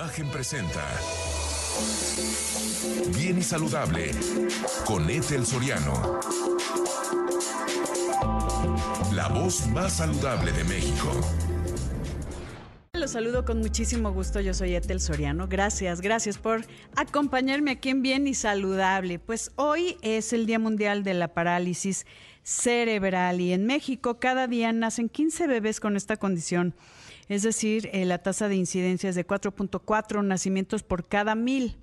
Imagen presenta Bien y Saludable con Ethel Soriano. La voz más saludable de México. Los saludo con muchísimo gusto. Yo soy Ethel Soriano. Gracias, gracias por acompañarme aquí en Bien y Saludable. Pues hoy es el Día Mundial de la Parálisis Cerebral y en México cada día nacen 15 bebés con esta condición. Es decir, eh, la tasa de incidencia es de 4.4 nacimientos por cada mil,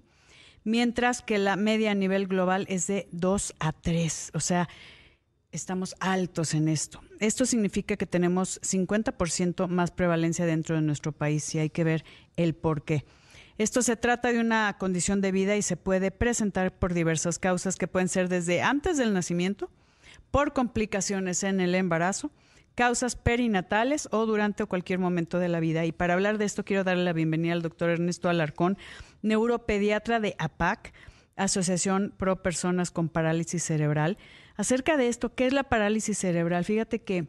mientras que la media a nivel global es de 2 a 3. O sea, estamos altos en esto. Esto significa que tenemos 50% más prevalencia dentro de nuestro país y hay que ver el por qué. Esto se trata de una condición de vida y se puede presentar por diversas causas que pueden ser desde antes del nacimiento, por complicaciones en el embarazo, causas perinatales o durante cualquier momento de la vida. Y para hablar de esto quiero darle la bienvenida al doctor Ernesto Alarcón, neuropediatra de APAC, Asociación Pro Personas con Parálisis Cerebral. Acerca de esto, ¿qué es la parálisis cerebral? Fíjate que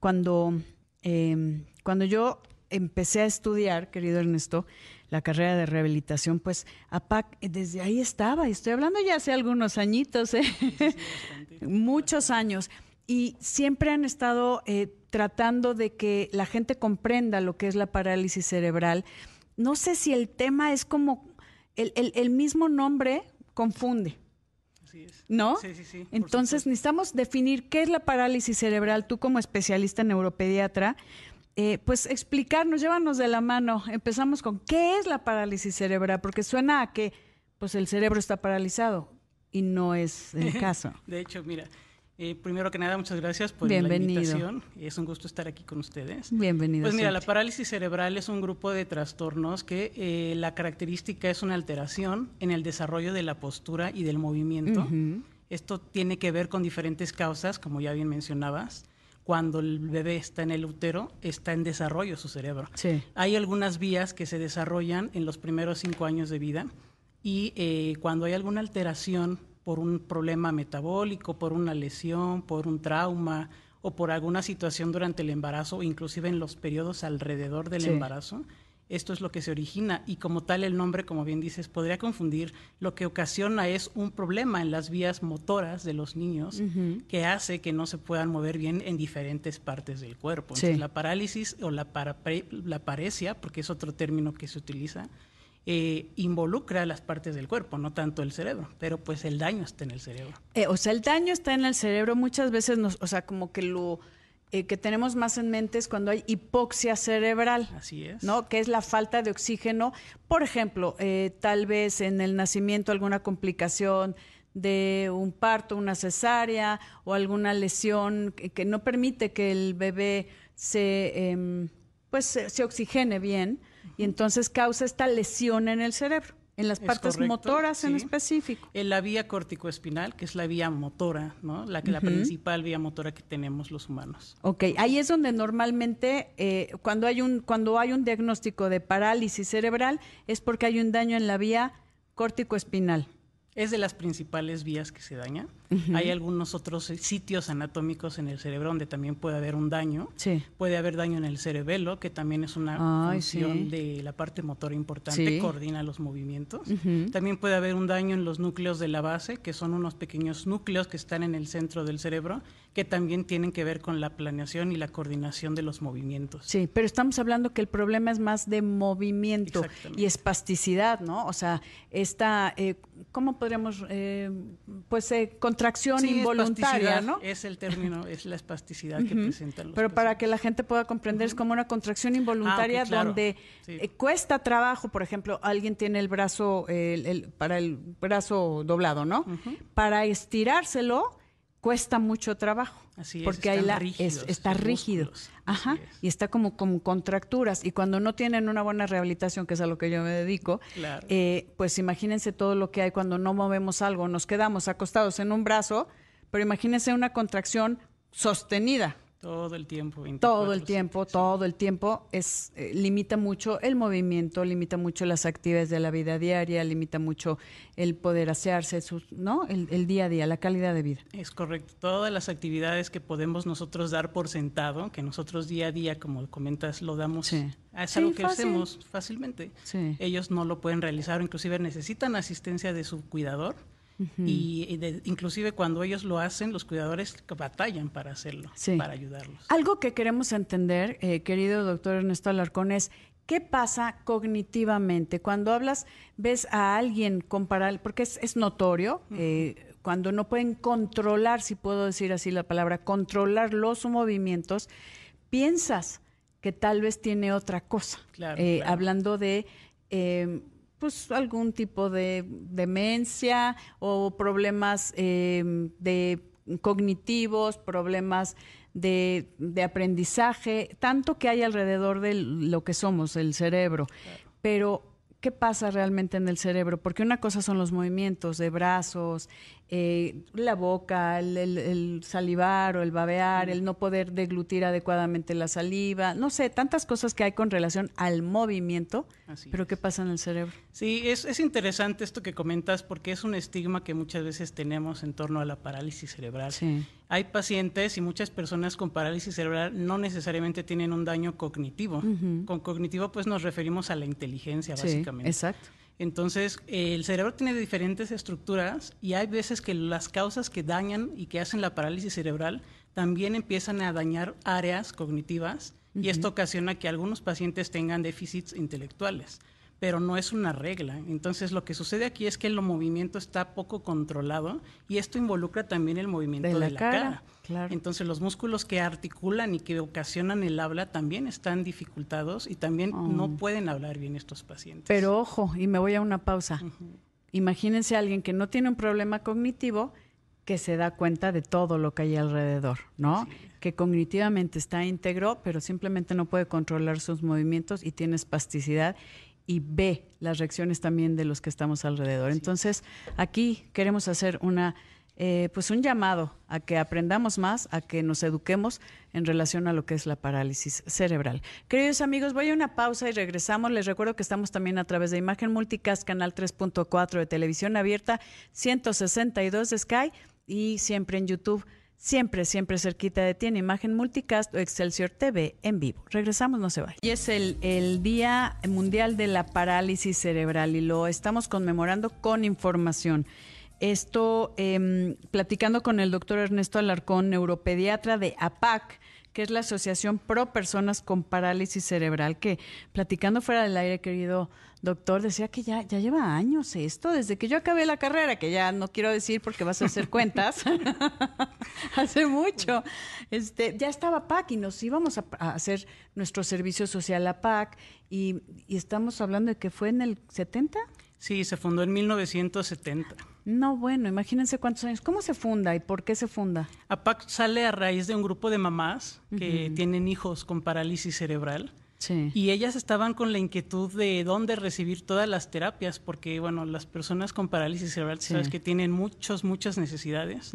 cuando, em, cuando yo empecé a estudiar, querido Ernesto, la carrera de rehabilitación, pues APAC desde ahí estaba, y estoy hablando ya hace algunos añitos, ¿eh? muchos años y siempre han estado eh, tratando de que la gente comprenda lo que es la parálisis cerebral. No sé si el tema es como el, mismo nombre confunde. Así es. ¿No? Sí, sí, sí. Entonces necesitamos definir qué es la parálisis cerebral. Tú como especialista en neuropediatra, eh, pues explicarnos, llévanos de la mano. Empezamos con qué es la parálisis cerebral, porque suena a que pues el cerebro está paralizado y no es el caso. de hecho, mira, eh, primero que nada, muchas gracias por la invitación. Es un gusto estar aquí con ustedes. Bienvenido. Pues mira, la parálisis cerebral es un grupo de trastornos que eh, la característica es una alteración en el desarrollo de la postura y del movimiento. Esto tiene que ver con diferentes causas, como ya bien mencionabas. Cuando el bebé está en el útero, está en desarrollo su cerebro. Sí. Hay algunas vías que se desarrollan en los primeros cinco años de vida y eh, cuando hay alguna alteración por un problema metabólico, por una lesión, por un trauma o por alguna situación durante el embarazo, inclusive en los periodos alrededor del embarazo. Esto es lo que se origina y como tal el nombre, como bien dices, podría confundir. Lo que ocasiona es un problema en las vías motoras de los niños que hace que no se puedan mover bien en diferentes partes del cuerpo. la parálisis o la, la paresia, porque es otro término que se utiliza, eh, involucra las partes del cuerpo, no tanto el cerebro, pero pues el daño está en el cerebro. Eh, o sea, el daño está en el cerebro, muchas veces nos, o sea, como que lo eh, que tenemos más en mente es cuando hay hipoxia cerebral. Así es. ¿No? Que es la falta de oxígeno. Por ejemplo, tal vez en el nacimiento alguna complicación de un parto, una cesárea o alguna lesión que, no permite que el bebé se, em, pues, se oxigene bien y entonces causa esta lesión en el cerebro, en las partes motoras en específico. En la vía corticoespinal, que es la vía motora, ¿no? La, que la principal vía motora que tenemos los humanos. Ok, ahí es donde normalmente eh, cuando, hay un, cuando hay un diagnóstico de parálisis cerebral es porque hay un daño en la vía corticoespinal. Es de las principales vías que se dañan. Hay algunos otros sitios anatómicos en el cerebro donde también puede haber un daño. Puede haber daño en el cerebelo, que también es una función de la parte motora importante, coordina los movimientos. También puede haber un daño en los núcleos de la base, que son unos pequeños núcleos que están en el centro del cerebro, que también tienen que ver con la planeación y la coordinación de los movimientos. Sí, pero estamos hablando que el problema es más de movimiento y espasticidad, ¿no? O sea, esta, eh, ¿cómo podríamos, eh, pues, eh, contracción involuntaria, ¿no? Es el término, es la espasticidad que presentan los Pero para que la gente pueda comprender, es como una contracción involuntaria ah, donde cuesta trabajo, por ejemplo, alguien tiene el brazo, el, para el brazo doblado, ¿no? Para estirárselo cuesta mucho trabajo. Así es, porque ahí la, está rígido. Ajá. Y está como, como contracturas. Y cuando no tienen una buena rehabilitación, que es a lo que yo me dedico, eh, pues imagínense todo lo que hay cuando no movemos algo, nos quedamos acostados en un brazo, pero imagínense una contracción sostenida. Todo el tiempo. todo el tiempo, todo el tiempo. Es, eh, limita mucho el movimiento, limita mucho las actividades de la vida diaria, limita mucho el poder asearse, ¿no? El, día a día, la calidad de vida. Es correcto. Todas las actividades que podemos nosotros dar por sentado, que nosotros día a día, como comentas, lo damos, es algo que hacemos fácilmente. Ellos no lo pueden realizar, inclusive necesitan asistencia de su cuidador y, inclusive cuando ellos lo hacen, los cuidadores batallan para hacerlo, para ayudarlos. Algo que queremos entender, eh, querido doctor Ernesto Alarcón, es qué pasa cognitivamente. Cuando hablas, ves a alguien comparar, porque es, notorio, eh, cuando no pueden controlar, si puedo decir así la palabra, controlar los movimientos, piensas que tal vez tiene otra cosa. Eh, hablando de pues algún tipo de demencia o problemas em, de cognitivos, problemas de, aprendizaje, tanto que hay alrededor de lo que somos, el cerebro. Pero, ¿qué pasa realmente en el cerebro? Porque una cosa son los movimientos de brazos, eh, la boca, el, salivar o el babear, el no poder deglutir adecuadamente la saliva, no sé, tantas cosas que hay con relación al movimiento, pero ¿qué pasa en el cerebro? Sí, es, es, interesante esto que comentas porque es un estigma que muchas veces tenemos en torno a la parálisis cerebral. Hay pacientes y muchas personas con parálisis cerebral no necesariamente tienen un daño cognitivo. Con cognitivo pues nos referimos a la inteligencia, básicamente. Exacto. Entonces, el cerebro tiene diferentes estructuras y hay veces que las causas que dañan y que hacen la parálisis cerebral también empiezan a dañar áreas cognitivas y esto ocasiona que algunos pacientes tengan déficits intelectuales pero no es una regla. Entonces lo que sucede aquí es que el movimiento está poco controlado y esto involucra también el movimiento de la, cara. Entonces los músculos que articulan y que ocasionan el habla también están dificultados y también no oh. pueden hablar bien estos pacientes. Pero ojo, y me voy a una pausa. Imagínense a alguien que no tiene un problema cognitivo que se da cuenta de todo lo que hay alrededor, ¿no? Que cognitivamente está íntegro, pero simplemente no puede controlar sus movimientos y tiene espasticidad y ve las reacciones también de los que estamos alrededor. Entonces, aquí queremos hacer una, eh, pues un llamado a que aprendamos más, a que nos eduquemos en relación a lo que es la parálisis cerebral. Queridos amigos, voy a una pausa y regresamos. Les recuerdo que estamos también a través de Imagen Multicast, canal 3.4 de televisión abierta, 162 de Sky y siempre en YouTube siempre, siempre cerquita de ti en Imagen Multicast o Excelsior TV en vivo. Regresamos, no se vaya. Y es el, el Día Mundial de la Parálisis Cerebral y lo estamos conmemorando con información. Esto, em, platicando con el doctor Ernesto Alarcón, neuropediatra de APAC, que es la Asociación Pro Personas con Parálisis Cerebral, que platicando fuera del aire, querido doctor, decía que ya, ya lleva años esto, desde que yo acabé la carrera, que ya no quiero decir porque vas a hacer cuentas, hace mucho, este, ya estaba PAC y nos íbamos a, hacer nuestro servicio social a PAC y, y estamos hablando de que fue en el 70. Sí, se fundó en 1970. No, bueno, imagínense cuántos años. ¿Cómo se funda y por qué se funda? APAC sale a raíz de un grupo de mamás que tienen hijos con parálisis cerebral. Sí. Y ellas estaban con la inquietud de dónde recibir todas las terapias, porque, bueno, las personas con parálisis cerebral, sabes que tienen muchos, muchas necesidades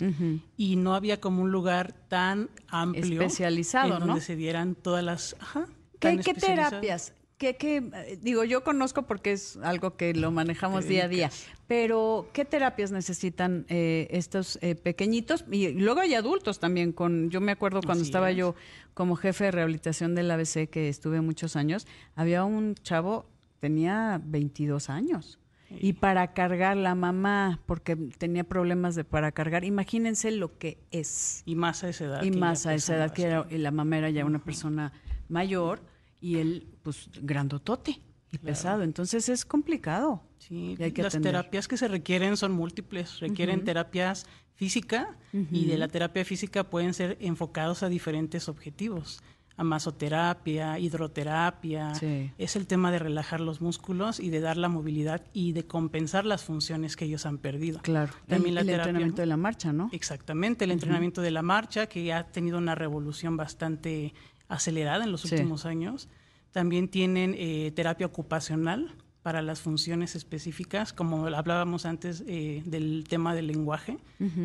y no había como un lugar tan amplio. Especializado, en donde se dieran todas las... Ajá, ¿Qué, ¿Qué terapias? ¿Qué, digo, yo conozco porque es algo que lo manejamos día a día, pero ¿qué terapias necesitan eh, estos eh, pequeñitos? Y luego hay adultos también. Con, yo me acuerdo cuando estaba yo como jefe de rehabilitación del ABC, que estuve muchos años, había un chavo, tenía 22 años. Y para cargar la mamá, porque tenía problemas de para cargar, imagínense lo que es. Y más a esa edad. Y más a esa edad, que era, y la mamá era ya una persona mayor y él, pues, grandotote y pesado. Entonces es complicado. Sí, las terapias que se requieren son múltiples. Requieren terapias física y de la terapia física pueden ser enfocados a diferentes objetivos. A masoterapia, hidroterapia. Es el tema de relajar los músculos y de dar la movilidad y de compensar las funciones que ellos han perdido. Claro. También el, entrenamiento de la marcha, ¿no? Exactamente, el entrenamiento de la marcha que ha tenido una revolución bastante acelerada en los últimos años. También tienen eh, terapia ocupacional, para las funciones específicas, como hablábamos antes eh, del tema del lenguaje,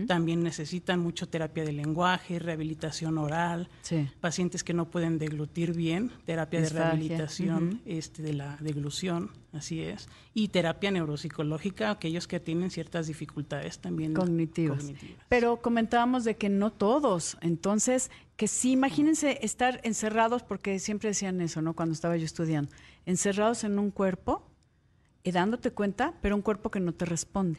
también necesitan mucho terapia de lenguaje, rehabilitación oral, pacientes que no pueden deglutir bien, terapia de rehabilitación este, de la deglución, así es, y terapia neuropsicológica, aquellos que tienen ciertas dificultades también cognitivas. Pero comentábamos de que no todos, entonces, que sí, imagínense estar encerrados, porque siempre decían eso, ¿no? Cuando estaba yo estudiando, encerrados en un cuerpo y dándote cuenta, pero un cuerpo que no te responde.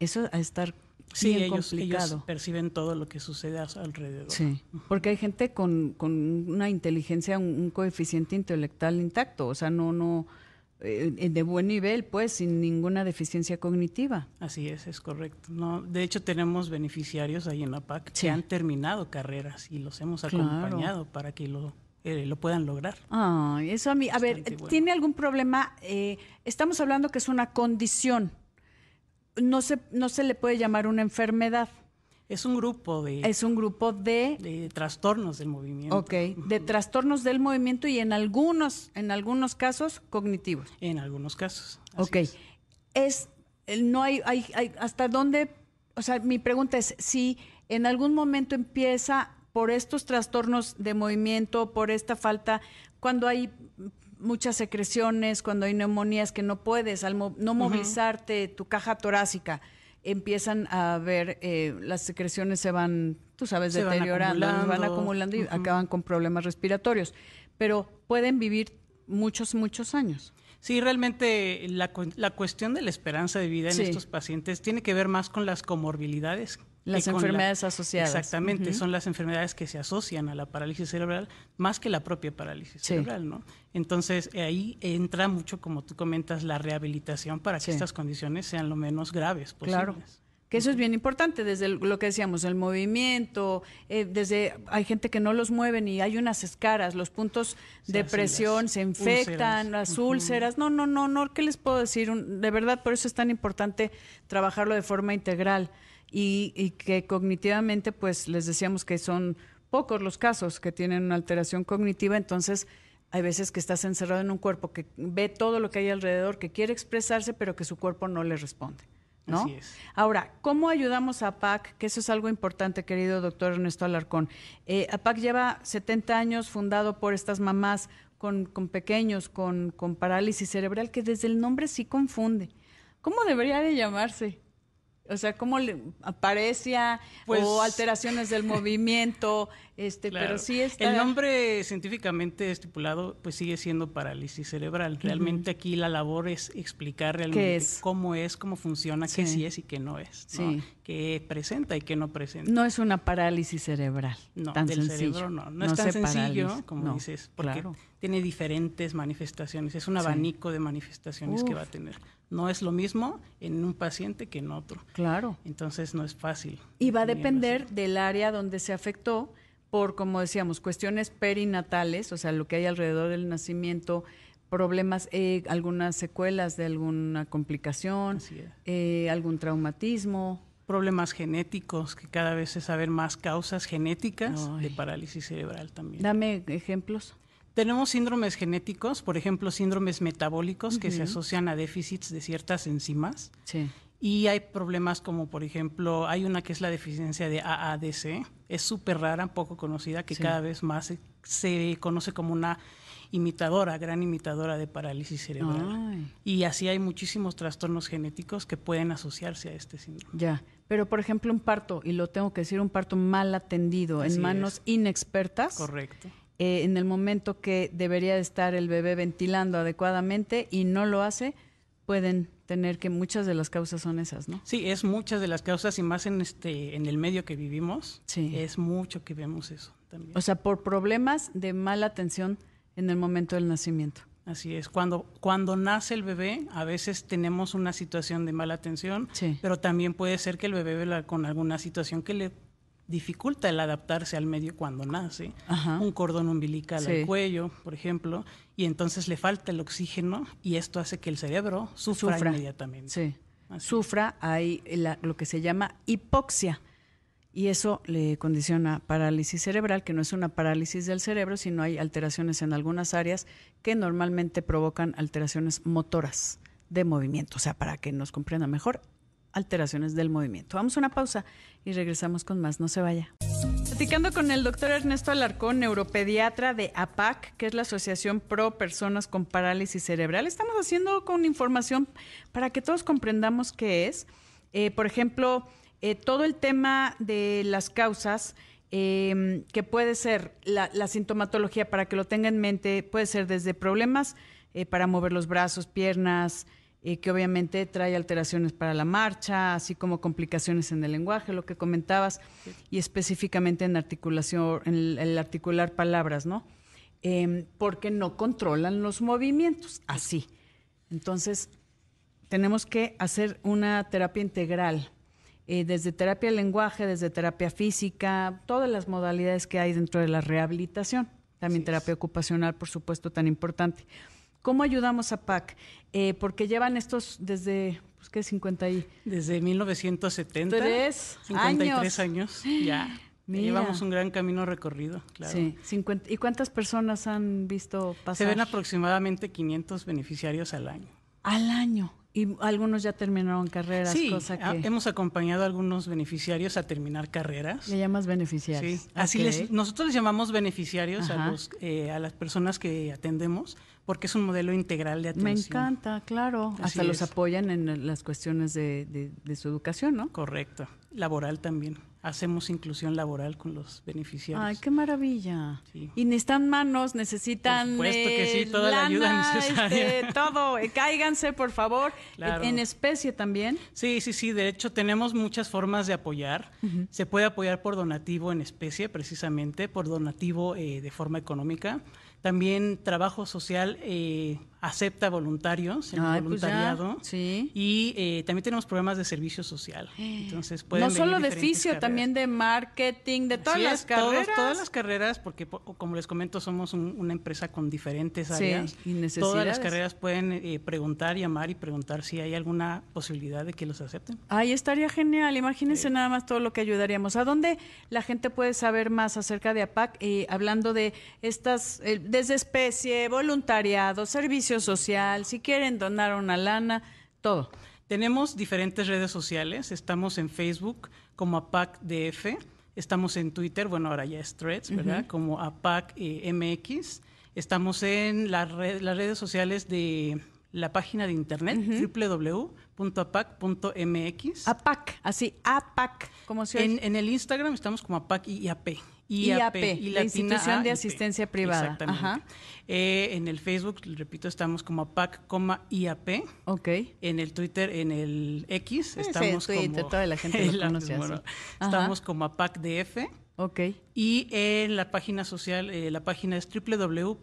Eso a estar sí, bien ellos, complicado. perciben todo lo que sucede a su alrededor. Sí, porque hay gente con, una inteligencia, un, coeficiente intelectual intacto, o sea, no, no, eh, de buen nivel, pues, sin ninguna deficiencia cognitiva. Así es, es correcto. No, de hecho, tenemos beneficiarios ahí en la PAC que han terminado carreras y los hemos acompañado para que lo eh, lo puedan lograr. Ay, eso a mí, a ver, ¿tiene algún problema? Eh, estamos hablando que es una condición. No se, no se le puede llamar una enfermedad. Es un grupo de... Es un grupo de... De trastornos del movimiento. Ok, de trastornos del movimiento y en algunos, en algunos casos cognitivos. En algunos casos. Ok. Es. no hay, hay, hay, hasta dónde, o sea, mi pregunta es si en algún momento empieza por estos trastornos de movimiento, por esta falta, cuando hay muchas secreciones, cuando hay neumonías que no puedes, al no movilizarte tu caja torácica, empiezan a ver, eh, las secreciones se van, tú sabes, deteriorando, van van acumulando. y acaban con problemas respiratorios, pero pueden vivir muchos, muchos años. Sí, realmente la, la cuestión de la esperanza de vida en estos pacientes tiene que ver más con las comorbilidades las enfermedades asociadas. Exactamente, son las enfermedades que se asocian a la parálisis cerebral más que la propia parálisis cerebral, ¿no? Entonces ahí entra mucho, como tú comentas, la rehabilitación para que estas condiciones sean lo menos graves posibles. Claro. Que eso es bien importante, desde lo que decíamos, el movimiento, eh, desde hay gente que no los mueven y hay unas escaras, los puntos de presión se infectan, las úlceras. No, no, no, no, ¿qué les puedo decir? de verdad, por eso es tan importante trabajarlo de forma integral y, que cognitivamente, pues les decíamos que son pocos los casos que tienen una alteración cognitiva, entonces hay veces que estás encerrado en un cuerpo que ve todo lo que hay alrededor, que quiere expresarse, pero que su cuerpo no le responde. ¿no? Así es. Ahora, ¿cómo ayudamos a PAC? Que eso es algo importante, querido doctor Ernesto Alarcón. Eh, APAC lleva 70 años fundado por estas mamás con, con pequeños, con, con parálisis cerebral, que desde el nombre sí confunde. ¿Cómo debería de llamarse? O sea, cómo le aparecia pues, o alteraciones del movimiento, este, pero sí está... El nombre científicamente estipulado pues sigue siendo parálisis cerebral. Realmente aquí la labor es explicar realmente cómo es, cómo funciona, qué sí es y qué no es, ¿no? qué presenta y qué no presenta. No es una parálisis cerebral. No, tan del cerebro no. No, es tan sencillo como dices, porque tiene diferentes manifestaciones. Es un abanico de manifestaciones que va a tener no es lo mismo en un paciente que en otro. Claro. Entonces no es fácil. Y va a depender del área donde se afectó por, como decíamos, cuestiones perinatales, o sea, lo que hay alrededor del nacimiento, problemas, eh, algunas secuelas de alguna complicación, eh, algún traumatismo. Problemas genéticos, que cada vez se saben más causas genéticas de parálisis cerebral también. Dame ejemplos. Tenemos síndromes genéticos, por ejemplo, síndromes metabólicos que se asocian a déficits de ciertas enzimas. Sí. Y hay problemas como, por ejemplo, hay una que es la deficiencia de AADC. Es súper rara, poco conocida, que cada vez más se, conoce como una imitadora, gran imitadora de parálisis cerebral. Y así hay muchísimos trastornos genéticos que pueden asociarse a este síndrome. Ya, pero por ejemplo un parto, y lo tengo que decir, un parto mal atendido, en manos inexpertas. Correcto. Eh, en el momento que debería estar el bebé ventilando adecuadamente y no lo hace, pueden tener que muchas de las causas son esas, ¿no? Sí, es muchas de las causas y más en este en el medio que vivimos. Sí. Es mucho que vemos eso también. O sea, por problemas de mala atención en el momento del nacimiento. Así es, cuando, cuando nace el bebé, a veces tenemos una situación de mala atención, pero también puede ser que el bebé con alguna situación que le dificulta el adaptarse al medio cuando nace, un cordón umbilical al cuello, por ejemplo, y entonces le falta el oxígeno y esto hace que el cerebro sufra, inmediatamente. Sí. Sufra, hay lo que se llama hipoxia. y eso le condiciona parálisis cerebral, que no es una parálisis del cerebro, sino hay alteraciones en algunas áreas que normalmente provocan alteraciones motoras de movimiento. O sea, para que nos comprenda mejor, alteraciones del movimiento. Vamos a una pausa y regresamos con más. No se vaya. Platicando con el doctor Ernesto Alarcón, neuropediatra de APAC, que es la Asociación Pro Personas con Parálisis Cerebral. Estamos haciendo con información para que todos comprendamos qué es. Eh, por ejemplo, eh, todo el tema de las causas, em, que puede ser la, sintomatología, para que lo tenga en mente, puede ser desde problemas eh, para mover los brazos, piernas, eh, que obviamente trae alteraciones para la marcha, así como complicaciones en el lenguaje, lo que comentabas, y específicamente en articulación, en el, articular palabras, ¿no? Em, porque no controlan los movimientos, así. Entonces, tenemos que hacer una terapia integral eh, desde terapia lenguaje, desde terapia física, todas las modalidades que hay dentro de la rehabilitación. También terapia ocupacional, por supuesto, tan importante. ¿Cómo ayudamos a PAC? Eh, porque llevan estos desde, pues, ¿qué? 50 y... Desde 1970. Tres 53 años, ya. Llevamos un gran camino recorrido, claro. Sí, 50, ¿y cuántas personas han visto pasar? Se ven aproximadamente 500 beneficiarios al año. Al año. Y algunos ya terminaron carreras, sí, cosa que... hemos acompañado a algunos beneficiarios a terminar carreras. Le llamas beneficiarios. Sí, así les, nosotros les llamamos beneficiarios a, los, eh, a las personas que atendemos porque es un modelo integral de atención. Me encanta, claro. Hasta los apoyan en las cuestiones de, de su educación, ¿no? Correcto. Laboral también hacemos inclusión laboral con los beneficiarios. Ay, qué maravilla. Y necesitan manos, necesitan por supuesto que sí, toda la ayuda necesaria. Este, todo, eh, cáiganse por favor, en especie también. Sí, sí, sí, de hecho tenemos muchas formas de apoyar. Se puede apoyar por donativo en especie precisamente, por donativo eh, de forma económica. También trabajo social eh, acepta voluntarios en pues voluntariado. sí. Y eh, también tenemos programas de servicio social. Entonces pueden No solo de fisio, también de marketing, de todas las carreras. todas las carreras, porque como les comento, somos una empresa con diferentes áreas. y todas las carreras pueden eh, preguntar, llamar y preguntar si hay alguna posibilidad de que los acepten. Ahí estaría genial. Imagínense nada más todo lo que ayudaríamos. ¿A dónde la gente puede saber más acerca de APAC? Eh, hablando de estas, desde especie, voluntariado, servicio social, si quieren donar una lana, todo. Tenemos diferentes redes sociales, estamos en Facebook como APAC-DF, estamos en Twitter, bueno, ahora ya es Threads, ¿verdad? Como APAC-MX, estamos en las redes sociales de la página de internet www.apac.mx. APAC, así, APAC, como se en, en el Instagram estamos como APAC IAP. IAP, y la institución de asistencia privada. Exactamente. Eh, en el Facebook, repito, estamos como PAC, IAP. Ok. En el Twitter, en el X, estamos Twitter, como... toda la gente lo conoce Estamos como APAC-DF. Ok. Y en la página social, eh, la página es www.apac.mx.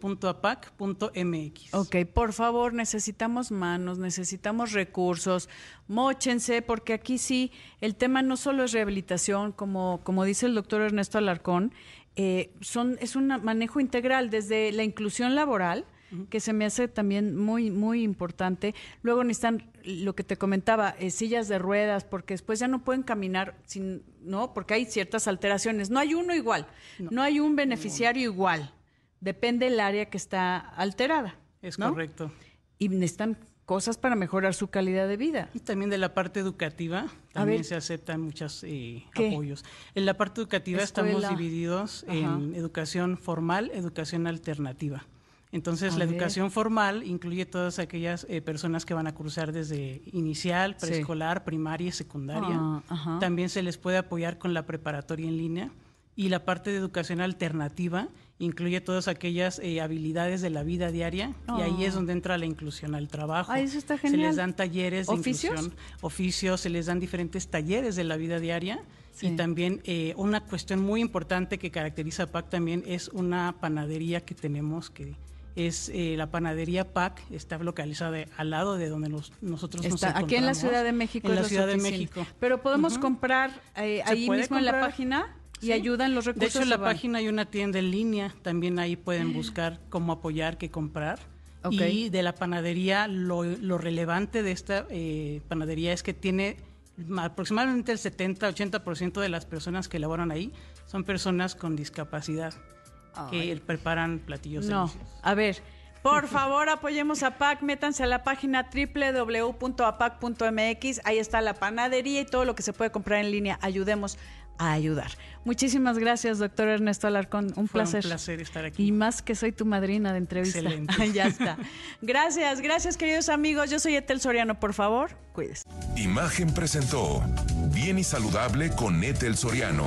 Ok, por favor, necesitamos manos, necesitamos recursos, móchense, porque aquí sí, el tema no solo es rehabilitación, como, como dice el doctor Ernesto Alarcón, eh, son, es un manejo integral desde la inclusión laboral, que se me hace también muy, muy importante. Luego necesitan, lo que te comentaba, eh, sillas de ruedas, porque después ya no pueden caminar, sin, ¿no? Porque hay ciertas alteraciones. No hay uno igual, no, hay un beneficiario igual. Depende del área que está alterada. Es correcto. Y necesitan cosas para mejorar su calidad de vida. Y también de la parte educativa, también se aceptan muchos eh, apoyos. En la parte educativa estamos divididos en educación formal, educación alternativa. Entonces, la educación formal incluye todas aquellas eh, personas que van a cursar desde inicial, preescolar, primaria y secundaria. Ah, También se les puede apoyar con la preparatoria en línea. Y la parte de educación alternativa incluye todas aquellas eh, habilidades de la vida diaria y ahí es ah. donde entra la inclusión al trabajo. eso está genial. Se les dan talleres de inclusión, oficios, se les dan diferentes talleres de la vida diaria. Y también eh, una cuestión muy importante que caracteriza a PAC también es una panadería que tenemos que es eh, la panadería PAC, está localizada al lado de donde nosotros nos encontramos. Aquí en la Ciudad de México. En la Ciudad de México. Pero podemos comprar eh, ahí mismo en la página. Y ayudan los recursos. De hecho, en la página hay una tienda en línea, también ahí pueden buscar cómo apoyar, qué comprar. Y de la panadería, lo, relevante de esta eh, panadería es que tiene aproximadamente el 70-80% de las personas que laboran ahí son personas con discapacidad que preparan platillos no. A ver, por favor, apoyemos a PAC, métanse a la página www.apac.mx, ahí está la panadería y todo lo que se puede comprar en línea. Ayudemos a ayudar. Muchísimas gracias, doctor Ernesto Alarcón. Un placer. Un placer estar aquí. Y más que soy tu madrina de entrevista. Excelente. ya está. Gracias, gracias, queridos amigos. Yo soy Etel Soriano. Por favor, cuídese. Imagen presentó Bien y Saludable con Etel Soriano.